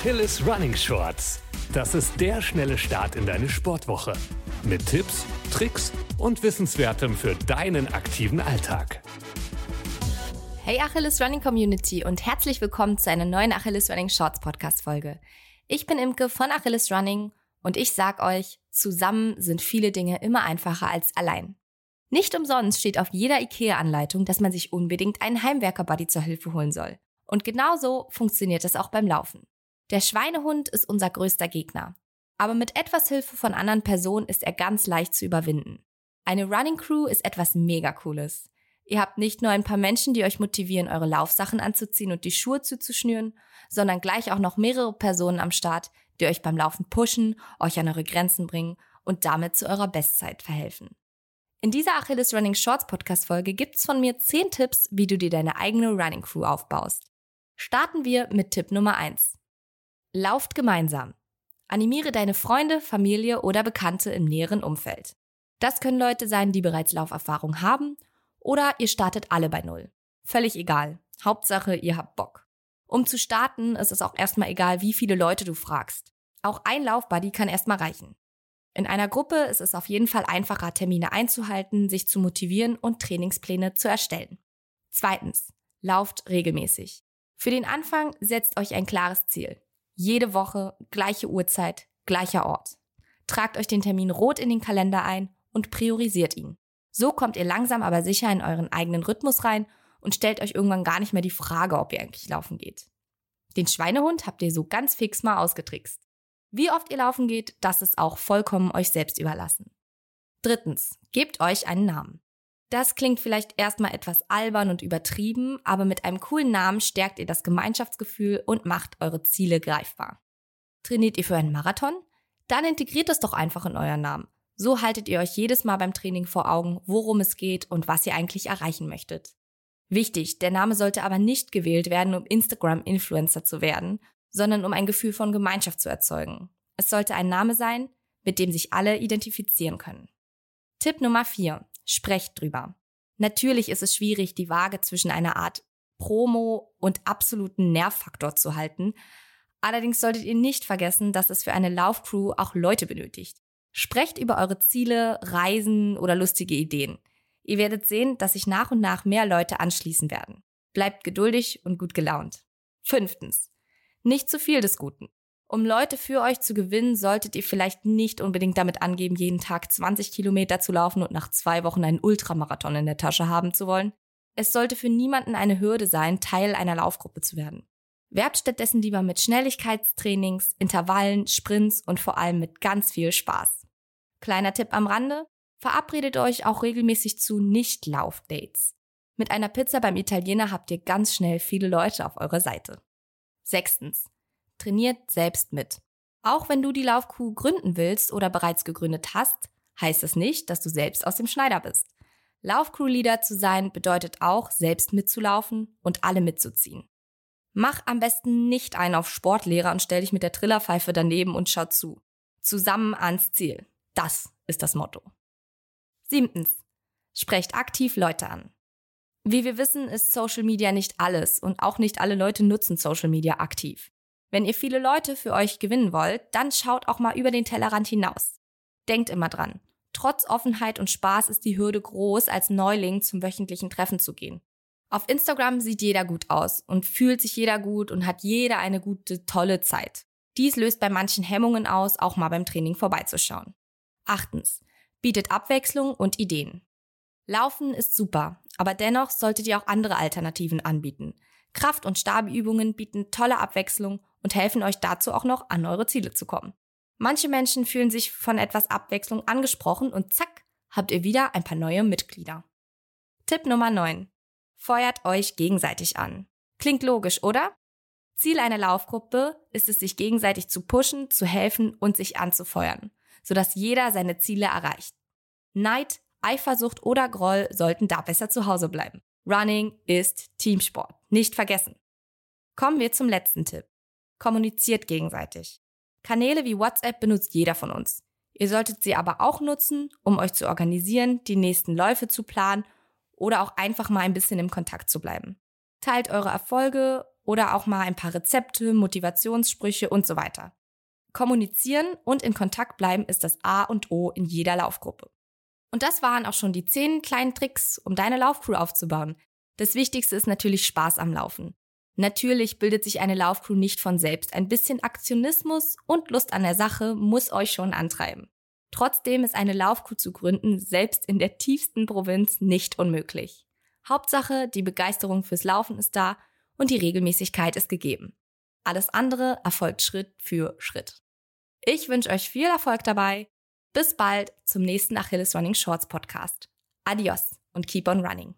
Achilles Running Shorts. Das ist der schnelle Start in deine Sportwoche. Mit Tipps, Tricks und Wissenswertem für deinen aktiven Alltag. Hey Achilles Running Community und herzlich willkommen zu einer neuen Achilles Running Shorts Podcast Folge. Ich bin Imke von Achilles Running und ich sag euch, zusammen sind viele Dinge immer einfacher als allein. Nicht umsonst steht auf jeder IKEA-Anleitung, dass man sich unbedingt einen Heimwerker-Buddy zur Hilfe holen soll. Und genauso funktioniert es auch beim Laufen. Der Schweinehund ist unser größter Gegner. Aber mit etwas Hilfe von anderen Personen ist er ganz leicht zu überwinden. Eine Running Crew ist etwas mega cooles. Ihr habt nicht nur ein paar Menschen, die euch motivieren, eure Laufsachen anzuziehen und die Schuhe zuzuschnüren, sondern gleich auch noch mehrere Personen am Start, die euch beim Laufen pushen, euch an eure Grenzen bringen und damit zu eurer Bestzeit verhelfen. In dieser Achilles Running Shorts Podcast Folge gibt's von mir 10 Tipps, wie du dir deine eigene Running Crew aufbaust. Starten wir mit Tipp Nummer 1. Lauft gemeinsam. Animiere deine Freunde, Familie oder Bekannte im näheren Umfeld. Das können Leute sein, die bereits Lauferfahrung haben oder ihr startet alle bei Null. Völlig egal. Hauptsache, ihr habt Bock. Um zu starten, ist es auch erstmal egal, wie viele Leute du fragst. Auch ein Laufbuddy kann erstmal reichen. In einer Gruppe ist es auf jeden Fall einfacher, Termine einzuhalten, sich zu motivieren und Trainingspläne zu erstellen. Zweitens, lauft regelmäßig. Für den Anfang setzt euch ein klares Ziel. Jede Woche, gleiche Uhrzeit, gleicher Ort. Tragt euch den Termin rot in den Kalender ein und priorisiert ihn. So kommt ihr langsam aber sicher in euren eigenen Rhythmus rein und stellt euch irgendwann gar nicht mehr die Frage, ob ihr eigentlich laufen geht. Den Schweinehund habt ihr so ganz fix mal ausgetrickst. Wie oft ihr laufen geht, das ist auch vollkommen euch selbst überlassen. Drittens, gebt euch einen Namen. Das klingt vielleicht erstmal etwas albern und übertrieben, aber mit einem coolen Namen stärkt ihr das Gemeinschaftsgefühl und macht eure Ziele greifbar. Trainiert ihr für einen Marathon? Dann integriert es doch einfach in euren Namen. So haltet ihr euch jedes Mal beim Training vor Augen, worum es geht und was ihr eigentlich erreichen möchtet. Wichtig, der Name sollte aber nicht gewählt werden, um Instagram-Influencer zu werden, sondern um ein Gefühl von Gemeinschaft zu erzeugen. Es sollte ein Name sein, mit dem sich alle identifizieren können. Tipp Nummer 4. Sprecht drüber. Natürlich ist es schwierig, die Waage zwischen einer Art Promo und absoluten Nervfaktor zu halten. Allerdings solltet ihr nicht vergessen, dass es für eine Laufcrew auch Leute benötigt. Sprecht über eure Ziele, Reisen oder lustige Ideen. Ihr werdet sehen, dass sich nach und nach mehr Leute anschließen werden. Bleibt geduldig und gut gelaunt. Fünftens. Nicht zu viel des Guten. Um Leute für euch zu gewinnen, solltet ihr vielleicht nicht unbedingt damit angeben, jeden Tag 20 Kilometer zu laufen und nach zwei Wochen einen Ultramarathon in der Tasche haben zu wollen. Es sollte für niemanden eine Hürde sein, Teil einer Laufgruppe zu werden. Werbt stattdessen lieber mit Schnelligkeitstrainings, Intervallen, Sprints und vor allem mit ganz viel Spaß. Kleiner Tipp am Rande, verabredet euch auch regelmäßig zu Nicht-Lauf-Dates. Mit einer Pizza beim Italiener habt ihr ganz schnell viele Leute auf eurer Seite. Sechstens trainiert selbst mit. Auch wenn du die Laufkuh gründen willst oder bereits gegründet hast, heißt es nicht, dass du selbst aus dem Schneider bist. Laufcrew-Leader zu sein bedeutet auch, selbst mitzulaufen und alle mitzuziehen. Mach am besten nicht einen auf Sportlehrer und stell dich mit der Trillerpfeife daneben und schau zu. Zusammen ans Ziel. Das ist das Motto. Siebtens. Sprecht aktiv Leute an. Wie wir wissen, ist Social Media nicht alles und auch nicht alle Leute nutzen Social Media aktiv. Wenn ihr viele Leute für euch gewinnen wollt, dann schaut auch mal über den Tellerrand hinaus. Denkt immer dran. Trotz Offenheit und Spaß ist die Hürde groß, als Neuling zum wöchentlichen Treffen zu gehen. Auf Instagram sieht jeder gut aus und fühlt sich jeder gut und hat jeder eine gute, tolle Zeit. Dies löst bei manchen Hemmungen aus, auch mal beim Training vorbeizuschauen. Achtens. Bietet Abwechslung und Ideen. Laufen ist super, aber dennoch solltet ihr auch andere Alternativen anbieten. Kraft- und Stabübungen bieten tolle Abwechslung und helfen euch dazu auch noch an eure Ziele zu kommen. Manche Menschen fühlen sich von etwas Abwechslung angesprochen und zack, habt ihr wieder ein paar neue Mitglieder. Tipp Nummer 9. Feuert euch gegenseitig an. Klingt logisch, oder? Ziel einer Laufgruppe ist es, sich gegenseitig zu pushen, zu helfen und sich anzufeuern, sodass jeder seine Ziele erreicht. Neid, Eifersucht oder Groll sollten da besser zu Hause bleiben. Running ist Teamsport. Nicht vergessen. Kommen wir zum letzten Tipp. Kommuniziert gegenseitig. Kanäle wie WhatsApp benutzt jeder von uns. Ihr solltet sie aber auch nutzen, um euch zu organisieren, die nächsten Läufe zu planen oder auch einfach mal ein bisschen im Kontakt zu bleiben. Teilt eure Erfolge oder auch mal ein paar Rezepte, Motivationssprüche und so weiter. Kommunizieren und in Kontakt bleiben ist das A und O in jeder Laufgruppe. Und das waren auch schon die zehn kleinen Tricks, um deine Laufcrew aufzubauen. Das Wichtigste ist natürlich Spaß am Laufen. Natürlich bildet sich eine Laufcrew nicht von selbst. Ein bisschen Aktionismus und Lust an der Sache muss euch schon antreiben. Trotzdem ist eine Laufcrew zu gründen, selbst in der tiefsten Provinz, nicht unmöglich. Hauptsache, die Begeisterung fürs Laufen ist da und die Regelmäßigkeit ist gegeben. Alles andere erfolgt Schritt für Schritt. Ich wünsche euch viel Erfolg dabei. Bis bald zum nächsten Achilles Running Shorts Podcast. Adios und keep on running.